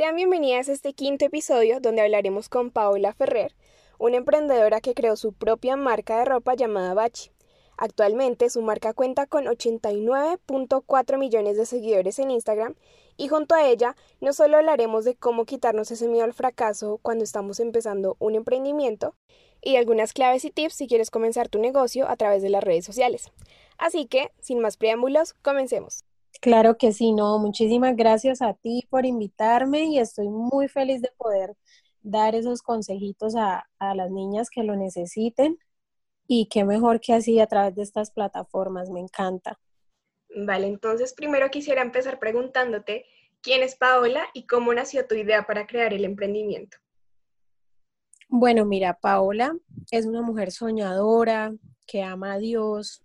Sean bienvenidas a este quinto episodio donde hablaremos con Paola Ferrer, una emprendedora que creó su propia marca de ropa llamada Bachi. Actualmente su marca cuenta con 89.4 millones de seguidores en Instagram y junto a ella no solo hablaremos de cómo quitarnos ese miedo al fracaso cuando estamos empezando un emprendimiento y algunas claves y tips si quieres comenzar tu negocio a través de las redes sociales. Así que, sin más preámbulos, comencemos. Claro que sí, no, muchísimas gracias a ti por invitarme y estoy muy feliz de poder dar esos consejitos a, las niñas que lo necesiten y qué mejor que así a través de estas plataformas, me encanta. Vale, entonces primero quisiera empezar preguntándote quién es Paola y cómo nació tu idea para crear el emprendimiento. Bueno, mira, Paola es una mujer soñadora que ama a Dios,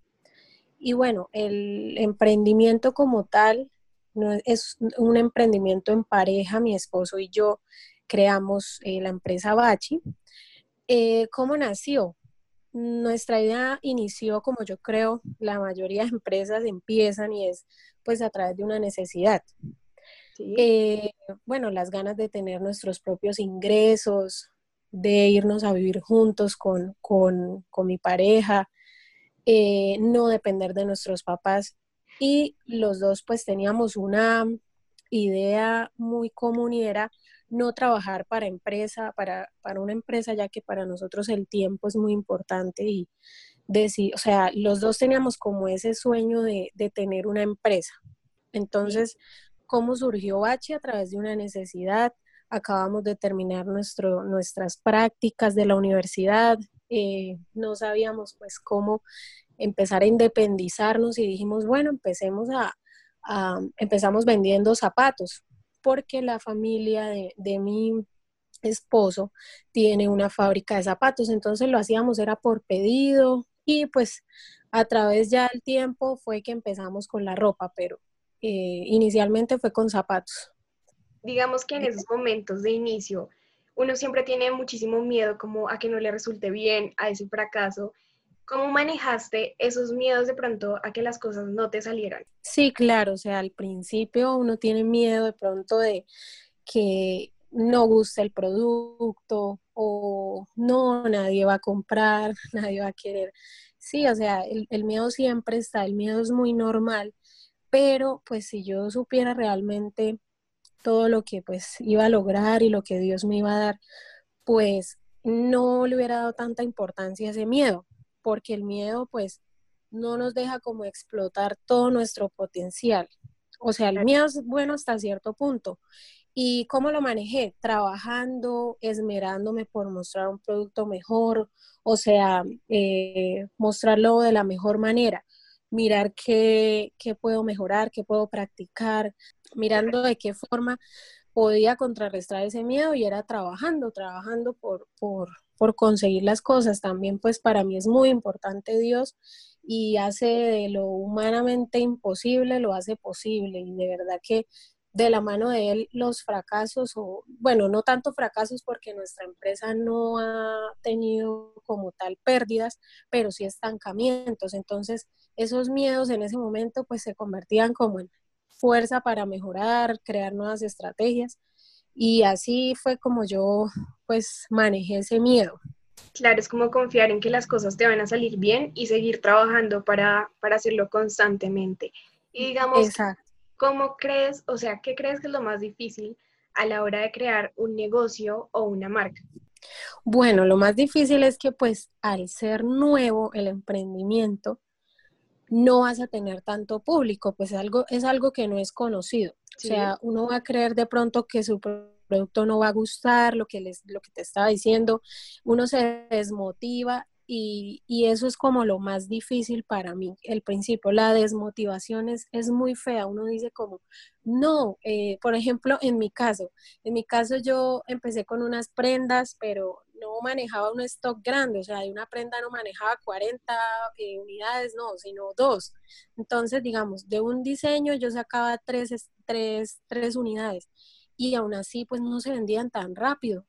y bueno, el emprendimiento como tal no es un emprendimiento en pareja, mi esposo y yo creamos eh, la empresa Bachi. Eh, ¿Cómo nació? Nuestra idea inició, como yo creo, la mayoría de empresas empiezan y es pues a través de una necesidad. Eh, bueno, las ganas de tener nuestros propios ingresos, de irnos a vivir juntos con, con, con mi pareja, eh, no depender de nuestros papás. Y los dos pues teníamos una idea muy común y era no trabajar para empresa, para, para una empresa, ya que para nosotros el tiempo es muy importante y decir, o sea, los dos teníamos como ese sueño de, de tener una empresa. Entonces, ¿cómo surgió Bachi? A través de una necesidad. Acabamos de terminar nuestro, nuestras prácticas de la universidad, eh, no sabíamos pues cómo empezar a independizarnos y dijimos, bueno, empecemos a, empezamos vendiendo zapatos, porque la familia de, mi esposo tiene una fábrica de zapatos, entonces lo hacíamos era por pedido y pues a través ya del tiempo fue que empezamos con la ropa, pero eh, inicialmente fue con zapatos. Digamos que en esos momentos de inicio, uno siempre tiene muchísimo miedo como a que no le resulte bien, a ese fracaso. ¿Cómo manejaste esos miedos de pronto a que las cosas no te salieran? Sí, claro, o sea, al principio uno tiene miedo de pronto de que no guste el producto o no, nadie va a comprar, nadie va a querer. Sí, o sea, el, el miedo siempre está, el miedo es muy normal, pero pues si yo supiera realmente todo lo que pues iba a lograr y lo que Dios me iba a dar, pues no le hubiera dado tanta importancia a ese miedo, porque el miedo pues no nos deja como explotar todo nuestro potencial. O sea, el miedo es bueno hasta cierto punto. ¿Y cómo lo manejé? Trabajando, esmerándome por mostrar un producto mejor, o sea, eh, mostrarlo de la mejor manera, mirar qué, qué puedo mejorar, qué puedo practicar, mirando de qué forma podía contrarrestar ese miedo y era trabajando, trabajando por, por, por conseguir las cosas. También pues para mí es muy importante Dios y hace de lo humanamente imposible, lo hace posible y de verdad que de la mano de él los fracasos, o bueno, no tanto fracasos porque nuestra empresa no ha tenido como tal pérdidas, pero sí estancamientos. Entonces, esos miedos en ese momento pues se convertían como en fuerza para mejorar, crear nuevas estrategias. Y así fue como yo pues manejé ese miedo. Claro, es como confiar en que las cosas te van a salir bien y seguir trabajando para, para hacerlo constantemente. Y digamos, ¿cómo crees, o sea, qué crees que es lo más difícil a la hora de crear un negocio o una marca? Bueno, lo más difícil es que pues al ser nuevo el emprendimiento, no vas a tener tanto público, pues algo, es algo que no es conocido. O sea, uno va a creer de pronto que su producto no va a gustar, lo que, les, lo que te estaba diciendo, uno se desmotiva y, eso es como lo más difícil para mí, el principio. La desmotivación es, es muy fea. Uno dice como, no, eh, por ejemplo, en mi caso, en mi caso yo empecé con unas prendas, pero no manejaba un stock grande, o sea, de una prenda no manejaba 40 eh, unidades, no, sino dos. Entonces, digamos, de un diseño yo sacaba tres, tres, tres unidades y aún así pues no se vendían tan rápido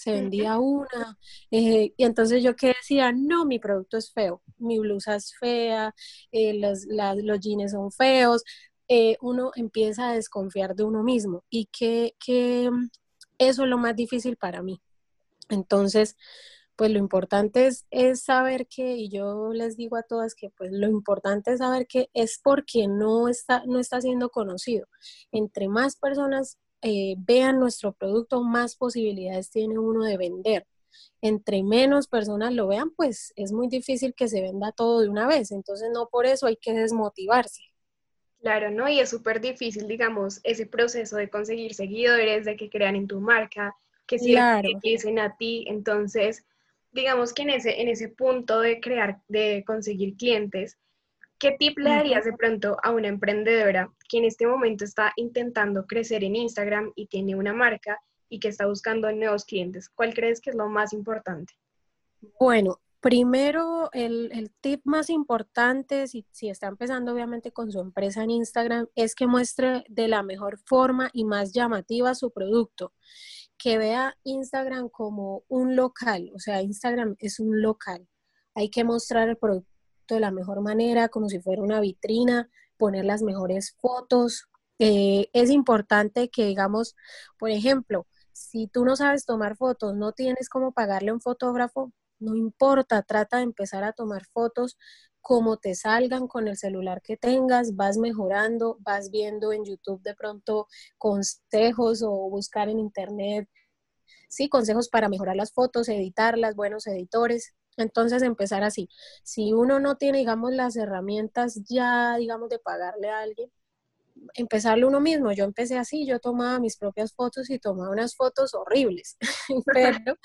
se vendía una. Eh, y entonces yo que decía, no, mi producto es feo, mi blusa es fea, eh, los, los jeans son feos. Eh, uno empieza a desconfiar de uno mismo y que, que mm, eso es lo más difícil para mí. Entonces, pues lo importante es, es, saber que, y yo les digo a todas que pues lo importante es saber que es porque no está, no está siendo conocido. Entre más personas eh, vean nuestro producto, más posibilidades tiene uno de vender. Entre menos personas lo vean, pues es muy difícil que se venda todo de una vez. Entonces, no por eso hay que desmotivarse. Claro, ¿no? Y es súper difícil, digamos, ese proceso de conseguir seguidores, de que crean en tu marca, que si claro. dicen a ti. Entonces, digamos que en ese, en ese punto de crear, de conseguir clientes, ¿Qué tip le darías de pronto a una emprendedora que en este momento está intentando crecer en Instagram y tiene una marca y que está buscando nuevos clientes? ¿Cuál crees que es lo más importante? Bueno, primero el, tip más importante, si, si está empezando obviamente con su empresa en Instagram, es que muestre de la mejor forma y más llamativa su producto. Que vea Instagram como un local, o sea, Instagram es un local. Hay que mostrar el producto de la mejor manera, como si fuera una vitrina, poner las mejores fotos. Eh, es importante que, digamos, por ejemplo, si tú no sabes tomar fotos, no tienes cómo pagarle a un fotógrafo, no importa, trata de empezar a tomar fotos como te salgan con el celular que tengas, vas mejorando, vas viendo en YouTube de pronto consejos o buscar en internet, sí, consejos para mejorar las fotos, editarlas, buenos editores. Entonces, empezar así. Si uno no tiene, digamos, las herramientas ya, digamos, de pagarle a alguien, empezarlo uno mismo. Yo empecé así, yo tomaba mis propias fotos y tomaba unas fotos horribles, pero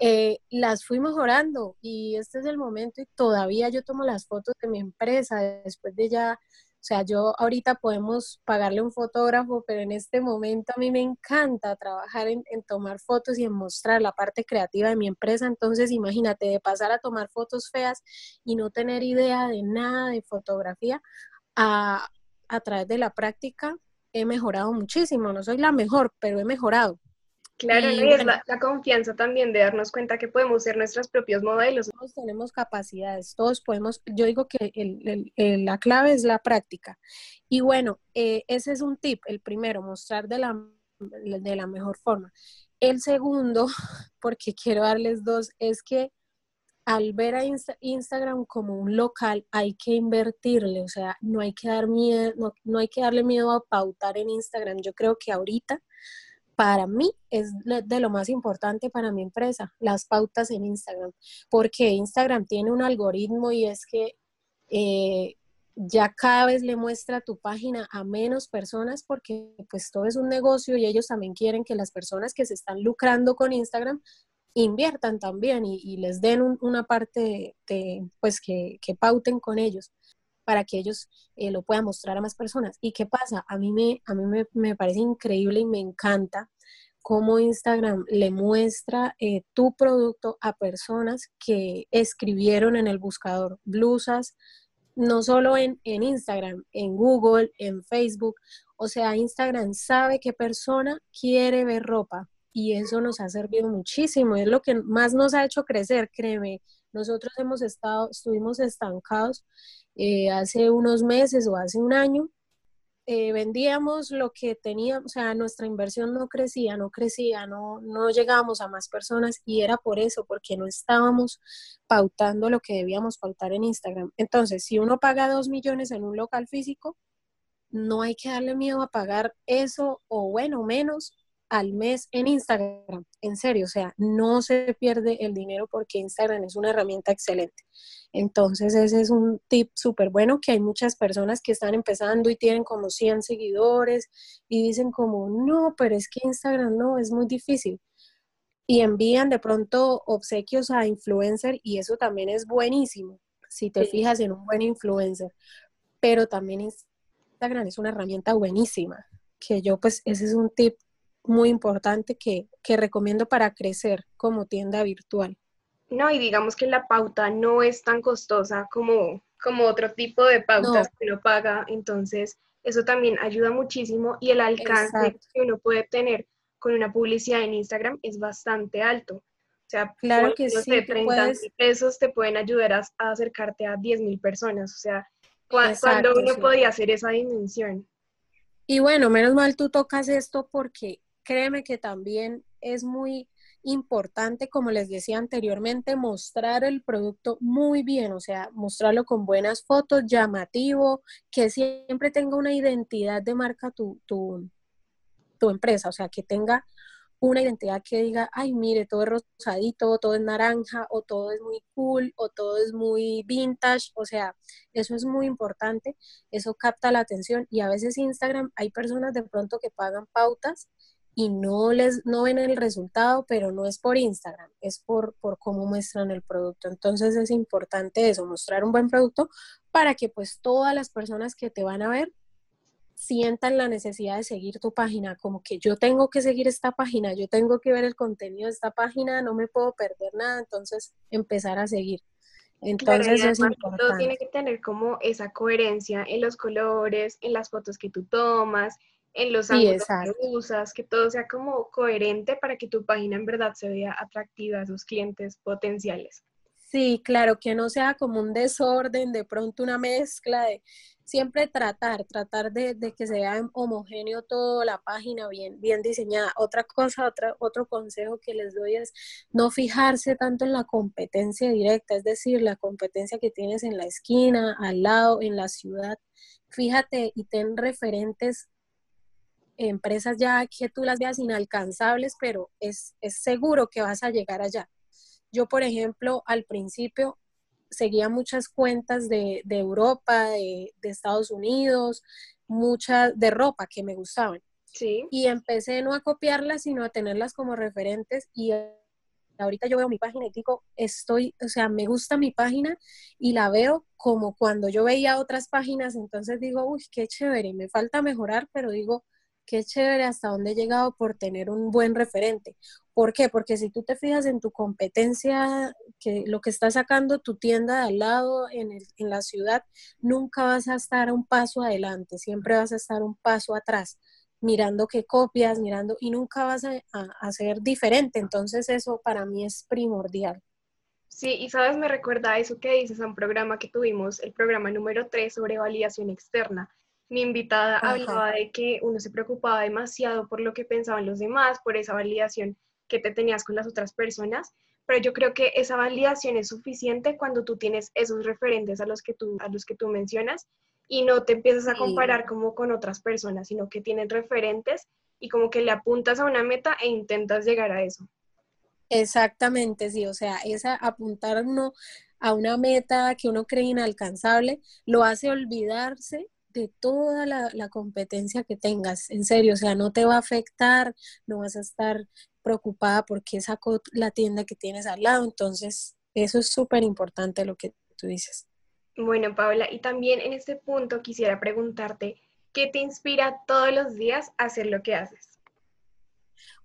eh, las fui mejorando y este es el momento y todavía yo tomo las fotos de mi empresa después de ya o sea, yo ahorita podemos pagarle un fotógrafo, pero en este momento a mí me encanta trabajar en, tomar fotos y en mostrar la parte creativa de mi empresa. Entonces, imagínate, de pasar a tomar fotos feas y no tener idea de nada de fotografía, a través de la práctica he mejorado muchísimo. No soy la mejor, pero he mejorado. Claro, y, es la, confianza también de darnos cuenta que podemos ser nuestros propios modelos. Todos tenemos capacidades, todos podemos, yo digo que la clave es la práctica. Y bueno, eh, ese es un tip, el primero, mostrar de la, de la mejor forma. El segundo, porque quiero darles dos, es que al ver a Instagram como un local hay que invertirle, o sea, no hay que dar miedo, no, no hay que darle miedo a pautar en Instagram. Yo creo que ahorita para mí es de lo más importante para mi empresa, las pautas en Instagram, porque Instagram tiene un algoritmo y es que eh, ya cada vez le muestra tu página a menos personas porque pues todo es un negocio y ellos también quieren que las personas que se están lucrando con Instagram inviertan también y, les den una parte de, pues que, que pauten con ellos para que ellos eh, lo puedan mostrar a más personas. ¿Y qué pasa? A mí, me, a mí me, parece increíble y me encanta cómo Instagram le muestra eh, tu producto a personas que escribieron en el buscador blusas, no solo en, en, Instagram, en Google, en Facebook. O sea, Instagram sabe qué persona quiere ver ropa y eso nos ha servido muchísimo. Es lo que más nos ha hecho crecer, créeme. Nosotros hemos estado, estuvimos estancados eh, hace unos meses o hace un año, eh, vendíamos lo que teníamos, o sea, nuestra inversión no crecía, no crecía, no, no llegábamos a más personas y era por eso, porque no estábamos pautando lo que debíamos pautar en Instagram. Entonces, si uno paga dos millones en un local físico, no hay que darle miedo a pagar eso o bueno, menos al mes en Instagram. En serio, o sea, no se pierde el dinero porque Instagram es una herramienta excelente. Entonces, ese es un tip súper bueno que hay muchas personas que están empezando y tienen como 100 seguidores y dicen como, no, pero es que Instagram no, es muy difícil. Y envían de pronto obsequios a influencer y eso también es buenísimo, si te fijas en un buen influencer. Pero también Instagram es una herramienta buenísima, que yo pues ese es un tip muy importante que, recomiendo para crecer como tienda virtual. No, y digamos que la pauta no es tan costosa como, como otro tipo de pautas que uno paga, entonces eso también ayuda muchísimo y el alcance que uno puede tener con una publicidad en Instagram es bastante alto. O sea, claro que sí, 30 pesos te pueden ayudar a, acercarte a 10 mil personas. O sea, cuando uno podía hacer esa dimensión. Y bueno, menos mal tú tocas esto porque créeme que también es muy importante, como les decía anteriormente, mostrar el producto muy bien, o sea, mostrarlo con buenas fotos, llamativo, que siempre tenga una identidad de marca tu, tu, tu empresa, o sea, que tenga una identidad que diga, ay, mire, todo es rosadito, todo es naranja, o todo es muy cool, o todo es muy vintage, o sea, eso es muy importante, eso capta la atención y a veces Instagram hay personas de pronto que pagan pautas y no les no ven el resultado, pero no es por Instagram, es por, por cómo muestran el producto. Entonces es importante eso, mostrar un buen producto para que pues todas las personas que te van a ver sientan la necesidad de seguir tu página, como que yo tengo que seguir esta página, yo tengo que ver el contenido de esta página, no me puedo perder nada, entonces empezar a seguir. Entonces es importante. Todo tiene que tener como esa coherencia en los colores, en las fotos que tú tomas, en los ángulos que usas, que todo sea como coherente para que tu página en verdad se vea atractiva a sus clientes potenciales. Sí, claro, que no sea como un desorden, de pronto una mezcla de siempre tratar, tratar de, que se vea homogéneo toda la página bien, bien diseñada. Otra cosa, otra, otro consejo que les doy es no fijarse tanto en la competencia directa, es decir, la competencia que tienes en la esquina, al lado, en la ciudad. Fíjate y ten referentes empresas ya que tú las veas inalcanzables, pero es, seguro que vas a llegar allá. Yo, por ejemplo, al principio seguía muchas cuentas de, Europa, de, Estados Unidos, muchas de ropa que me gustaban. Sí. Y empecé no a copiarlas, sino a tenerlas como referentes y ahorita yo veo mi página y digo, estoy, o sea, me gusta mi página y la veo como cuando yo veía otras páginas, entonces digo, uy, qué chévere, me falta mejorar, pero digo, qué chévere hasta dónde he llegado por tener un buen referente. ¿Por qué? Porque si tú te fijas en tu competencia, que lo que está sacando tu tienda de al lado en, en la ciudad, nunca vas a estar un paso adelante, siempre vas a estar un paso atrás, mirando qué copias, mirando, y nunca vas a, a, ser diferente. Entonces eso para mí es primordial. Sí, y sabes, me recuerda a eso que dices a un programa que tuvimos, el programa número 3 sobre validación externa mi invitada hablaba de que uno se preocupaba demasiado por lo que pensaban los demás, por esa validación que te tenías con las otras personas, pero yo creo que esa validación es suficiente cuando tú tienes esos referentes a los que tú, a los que tú mencionas y no te empiezas a comparar como con otras personas, sino que tienes referentes y como que le apuntas a una meta e intentas llegar a eso. Exactamente, sí, o sea, esa apuntar uno a una meta que uno cree inalcanzable lo hace olvidarse de toda la, competencia que tengas, en serio, o sea, no te va a afectar, no vas a estar preocupada porque sacó la tienda que tienes al lado, entonces eso es súper importante lo que tú dices. Bueno, Paula, y también en este punto quisiera preguntarte, ¿qué te inspira todos los días a hacer lo que haces?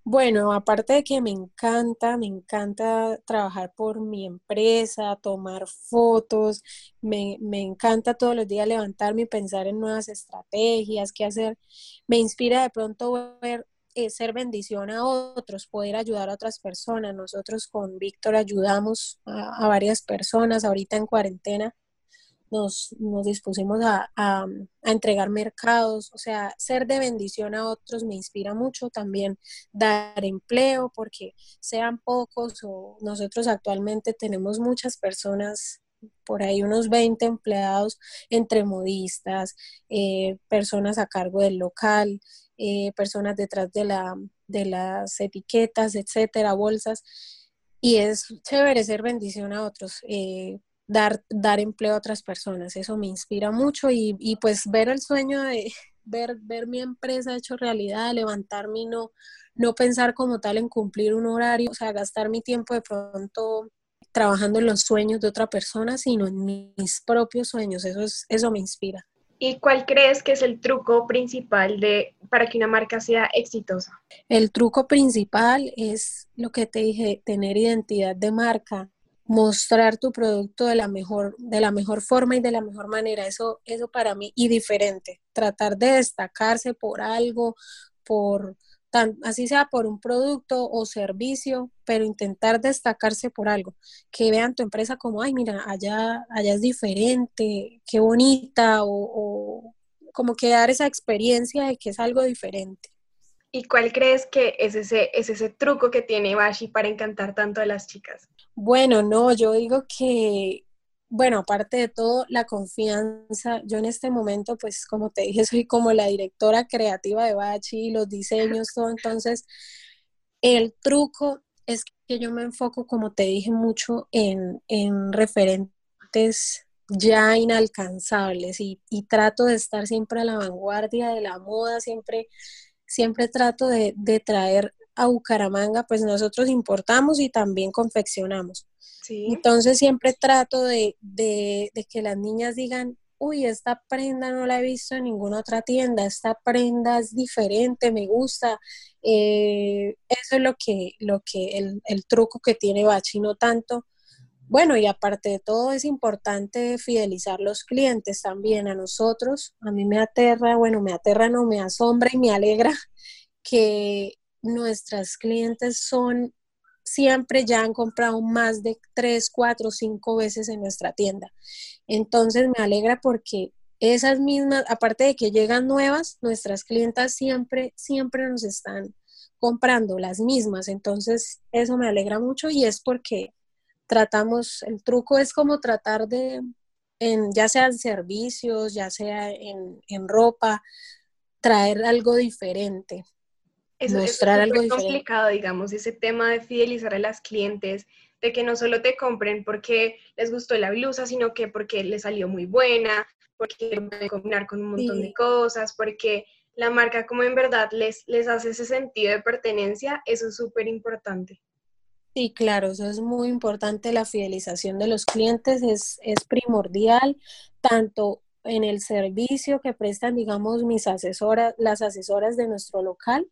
Bueno, aparte de que me encanta, me encanta trabajar por mi empresa, tomar fotos, me, encanta todos los días levantarme y pensar en nuevas estrategias, qué hacer. Me inspira de pronto ver eh, ser bendición a otros, poder ayudar a otras personas. Nosotros con Víctor ayudamos a varias personas ahorita en cuarentena nos, dispusimos a, entregar mercados, o sea, ser de bendición a otros me inspira mucho, también dar empleo, porque sean pocos o nosotros actualmente tenemos muchas personas por ahí unos 20 empleados entre modistas, eh, personas a cargo del local, eh, personas detrás de la, de las etiquetas, etcétera, bolsas. Y es chévere ser bendición a otros, eh, dar, dar empleo a otras personas. Eso me inspira mucho y, y pues ver el sueño de ver, ver mi empresa hecho realidad, levantarme y no, no pensar como tal en cumplir un horario, o sea, gastar mi tiempo de pronto trabajando en los sueños de otra persona, sino en mis propios sueños. Eso, es, eso me inspira. ¿Y cuál crees que es el truco principal de, para que una marca sea exitosa? El truco principal es lo que te dije, tener identidad de marca, mostrar tu producto de la mejor, de la mejor forma y de la mejor manera. Eso, eso para mí, y diferente. Tratar de destacarse por algo, por, así sea por un producto o servicio, pero intentar destacarse por algo, que vean tu empresa como, ay, mira, allá, allá es diferente, qué bonita, o, como que dar esa experiencia de que es algo diferente. ¿Y cuál crees que es ese, es ese truco que tiene Bashi para encantar tanto a las chicas? Bueno, no, yo digo que bueno, aparte de todo, la confianza, yo en este momento, pues como te dije, soy como la directora creativa de Bachi, los diseños, todo, entonces el truco es que yo me enfoco, como te dije, mucho en, referentes ya inalcanzables y, trato de estar siempre a la vanguardia de la moda, siempre, siempre trato de, de traer a Bucaramanga, pues nosotros importamos y también confeccionamos. Entonces siempre trato de, que las niñas digan, uy, esta prenda no la he visto en ninguna otra tienda, esta prenda es diferente, me gusta. Eh, eso es lo que, lo que el, el truco que tiene Bachi, no tanto. Bueno, y aparte de todo es importante fidelizar los clientes también a nosotros. A mí me aterra, bueno, me aterra, no me asombra y me alegra que nuestras clientes son siempre ya han comprado más de tres, cuatro, cinco veces en nuestra tienda. Entonces me alegra porque esas mismas, aparte de que llegan nuevas, nuestras clientas siempre, siempre nos están comprando las mismas. Entonces eso me alegra mucho y es porque tratamos, el truco es como tratar de, en, ya sea en servicios, ya sea en, en ropa, traer algo diferente mostrar es algo complicado, digamos, ese tema de fidelizar a las clientes, de que no solo te compren porque les gustó la blusa, sino que porque les salió muy buena, porque puede combinar con un montón de cosas, porque la marca como en verdad les, les hace ese sentido de pertenencia, eso es súper importante. Sí, claro, eso es muy importante. La fidelización de los clientes es, es primordial, tanto en el servicio que prestan, digamos, mis asesoras, las asesoras de nuestro local,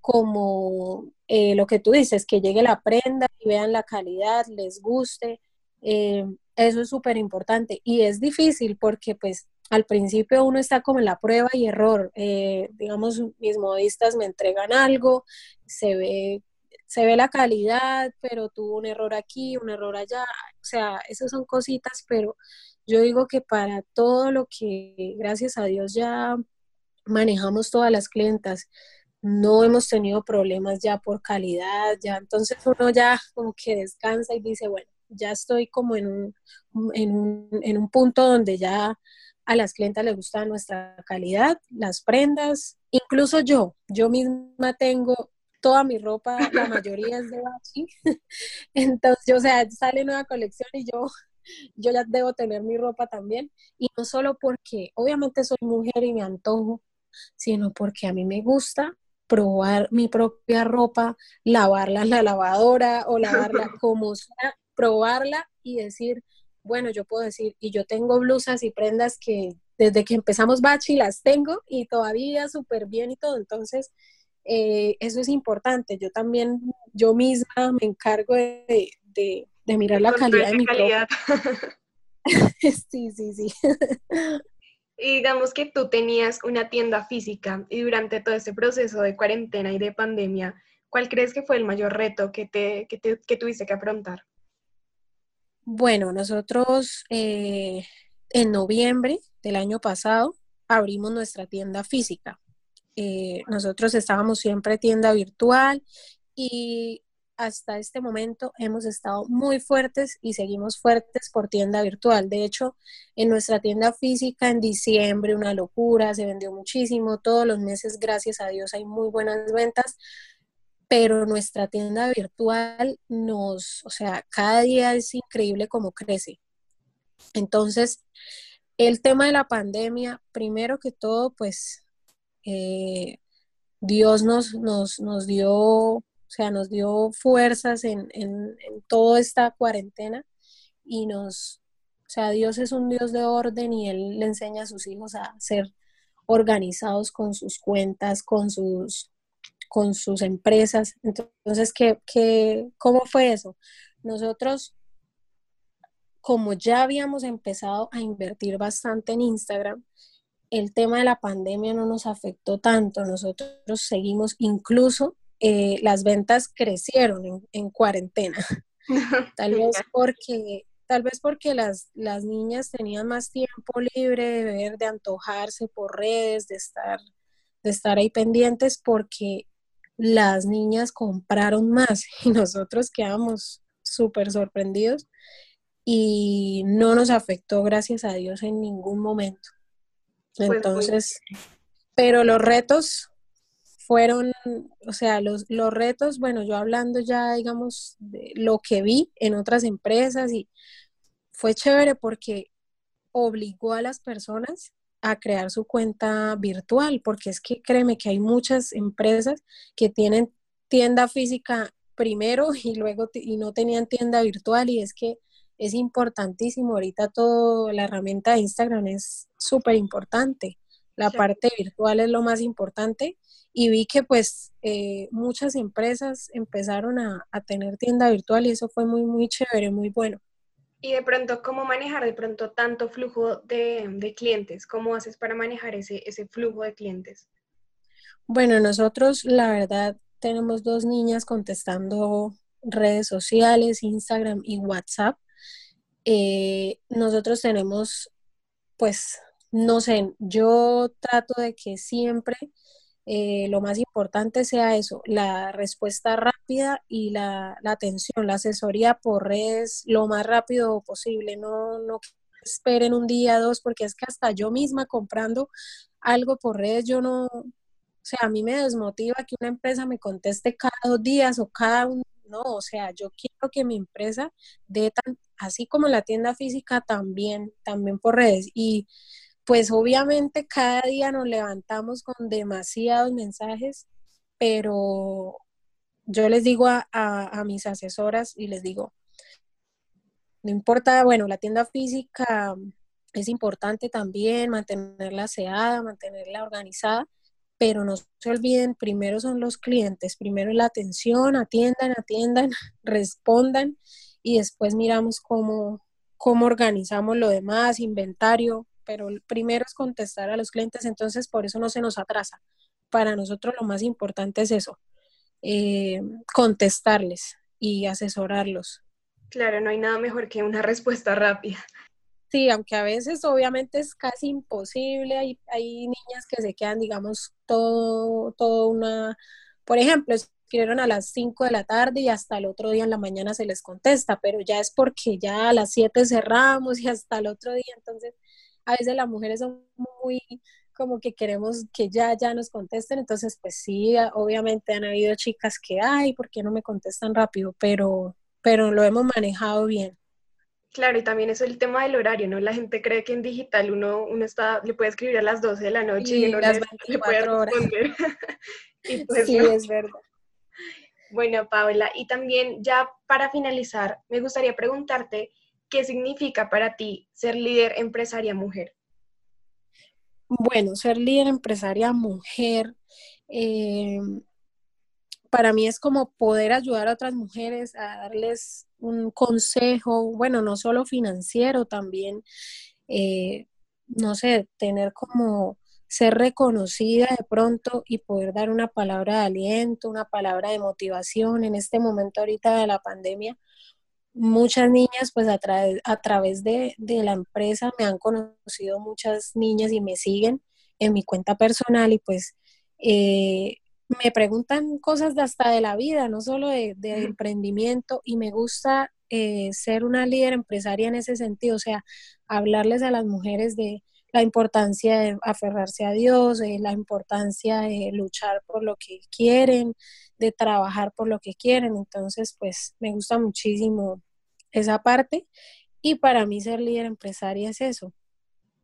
como eh, lo que tú dices, que llegue la prenda y vean la calidad, les guste. Eh, eso es súper importante y es difícil porque pues al principio uno está como en la prueba y error. Eh, digamos, mis modistas me entregan algo, se ve, se ve la calidad, pero tuvo un error aquí, un error allá. O sea, esas son cositas, pero yo digo que para todo lo que, gracias a Dios, ya manejamos todas las clientas no hemos tenido problemas ya por calidad, ya entonces uno ya como que descansa y dice, bueno, ya estoy como en un, en un, en un punto donde ya a las clientas les gusta nuestra calidad, las prendas, incluso yo, yo misma tengo toda mi ropa, la mayoría es de Bachi, entonces, o sea, sale nueva colección y yo, yo ya debo tener mi ropa también, y no solo porque obviamente soy mujer y me antojo, sino porque a mí me gusta probar mi propia ropa, lavarla en la lavadora o lavarla como sea, probarla y decir, bueno, yo puedo decir, y yo tengo blusas y prendas que desde que empezamos Bachi las tengo y todavía súper bien y todo, entonces eh, eso es importante. Yo también, yo misma me encargo de, mirar la calidad de mi calidad. sí, sí, sí. Digamos que tú tenías una tienda física y durante todo este proceso de cuarentena y de pandemia, ¿cuál crees que fue el mayor reto que, te, que, tuviste que afrontar? Bueno, nosotros eh, en noviembre del año pasado abrimos nuestra tienda física. Eh, nosotros estábamos siempre tienda virtual y hasta este momento hemos estado muy fuertes y seguimos fuertes por tienda virtual. De hecho, en nuestra tienda física en diciembre, una locura, se vendió muchísimo, todos los meses, gracias a Dios, hay muy buenas ventas, pero nuestra tienda virtual nos, o sea, cada día es increíble cómo crece. Entonces, el tema de la pandemia, primero que todo, pues eh, Dios nos, nos, nos, dio, o sea, nos dio fuerzas en, en, en toda esta cuarentena y nos, o sea, Dios es un Dios de orden y Él le enseña a sus hijos a ser organizados con sus cuentas, con sus, con sus empresas. Entonces, ¿qué, qué, cómo fue eso? Nosotros como ya habíamos empezado a invertir bastante en Instagram, el tema de la pandemia no nos afectó tanto. Nosotros seguimos, incluso eh, las ventas crecieron en, cuarentena. tal vez porque, tal vez porque las, las niñas tenían más tiempo libre de ver, de antojarse por redes, de estar, de estar ahí pendientes, porque las niñas compraron más y nosotros quedamos súper sorprendidos y no nos afectó, gracias a Dios, en ningún momento. Pues, Entonces, pero los retos fueron, o sea, los, los retos, bueno, yo hablando ya, digamos, de lo que vi en otras empresas y fue chévere porque obligó a las personas a crear su cuenta virtual, porque es que créeme que hay muchas empresas que tienen tienda física primero y luego y no tenían tienda virtual y es que es importantísimo. Ahorita toda la herramienta de Instagram es súper importante. La parte virtual es lo más importante y vi que pues eh, muchas empresas empezaron a, tener tienda virtual y eso fue muy, muy chévere, muy bueno. Y de pronto, ¿cómo manejar de pronto tanto flujo de, de clientes? ¿Cómo haces para manejar ese, ese flujo de clientes? Bueno, nosotros la verdad tenemos dos niñas contestando redes sociales, Instagram y WhatsApp. Eh, nosotros tenemos, pues, no sé, yo trato de que siempre eh, lo más importante sea eso, la respuesta rápida y la, atención, la asesoría por redes lo más rápido posible, no, no esperen un día, dos, porque es que hasta yo misma comprando algo por redes, yo no, o sea, a mí me desmotiva que una empresa me conteste cada dos días o cada un, no, o sea, yo quiero que mi empresa dé tan, así como la tienda física también, también por redes. Y pues obviamente cada día nos levantamos con demasiados mensajes, pero yo les digo a, mis asesoras y les digo, no importa, bueno, la tienda física es importante también, mantenerla aseada, mantenerla organizada, pero no se olviden, primero son los clientes, primero la atención, atiendan, atiendan, respondan y después miramos cómo, cómo organizamos lo demás, inventario, pero primero es contestar a los clientes, entonces por eso no se nos atrasa. Para nosotros lo más importante es eso, eh, contestarles y asesorarlos. Claro, no hay nada mejor que una respuesta rápida. Sí, aunque a veces obviamente es casi imposible, hay, hay niñas que se quedan, digamos, todo, todo una, por ejemplo, escribieron a las 5 de la tarde y hasta el otro día en la mañana se les contesta, pero ya es porque ya a las 7 cerramos y hasta el otro día, entonces a veces las mujeres son muy como que queremos que ya, ya nos contesten, entonces pues sí, obviamente han habido chicas que, ay, ¿por qué no me contestan rápido? Pero, pero lo hemos manejado bien. Claro, y también es el tema del horario, ¿no? La gente cree que en digital uno, uno está, le puede escribir a las 12 de la noche y, uno las le, puede responder. Pues sí, es verdad. Bueno, Paola, y también ya para finalizar, me gustaría preguntarte qué significa para ti ser líder empresaria mujer. Bueno, ser líder empresaria mujer, eh, para mí es como poder ayudar a otras mujeres a darles un consejo, bueno, no solo financiero, también, eh, no sé, tener como ser reconocida de pronto y poder dar una palabra de aliento, una palabra de motivación en este momento ahorita de la pandemia. Muchas niñas, pues a, a través de, de la empresa me han conocido muchas niñas y me siguen en mi cuenta personal y pues eh, me preguntan cosas de hasta de la vida, no solo de, emprendimiento, y me gusta eh, ser una líder empresaria en ese sentido, o sea, hablarles a las mujeres de la importancia de aferrarse a Dios, de la importancia de luchar por lo que quieren, de trabajar por lo que quieren. Entonces, pues me gusta muchísimo esa parte. Y para mí ser líder empresaria es eso,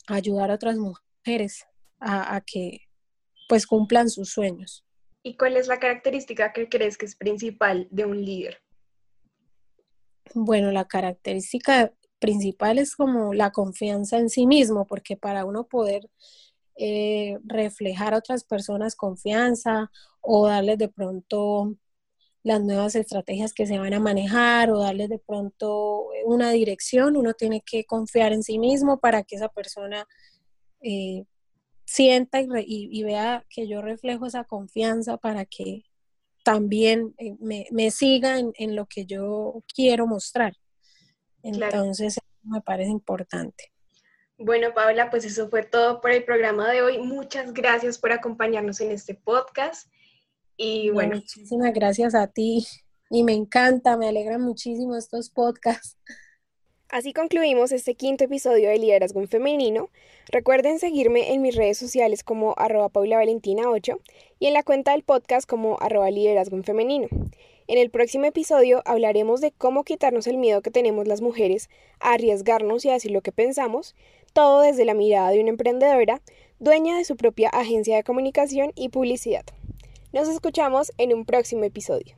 ayudar a otras mujeres a, a que pues cumplan sus sueños. ¿Y cuál es la característica que crees que es principal de un líder? Bueno, la característica principal es como la confianza en sí mismo, porque para uno poder eh, reflejar a otras personas confianza o darles de pronto las nuevas estrategias que se van a manejar o darles de pronto una dirección, uno tiene que confiar en sí mismo para que esa persona eh, sienta y, vea que yo reflejo esa confianza para que también eh, me, siga en, lo que yo quiero mostrar. Entonces, me parece importante. Bueno, Paula, pues eso fue todo por el programa de hoy. Muchas gracias por acompañarnos en este podcast. Y bueno. Muchísimas gracias a ti. Y me encanta, me alegra muchísimo estos podcasts. Así concluimos este quinto episodio de Liderazgo en Femenino. Recuerden seguirme en mis redes sociales como arroba paulavalentina8 y en la cuenta del podcast como arroba liderazgo en femenino. En el próximo episodio hablaremos de cómo quitarnos el miedo que tenemos las mujeres a arriesgarnos y a decir lo que pensamos, todo desde la mirada de una emprendedora, dueña de su propia agencia de comunicación y publicidad. Nos escuchamos en un próximo episodio.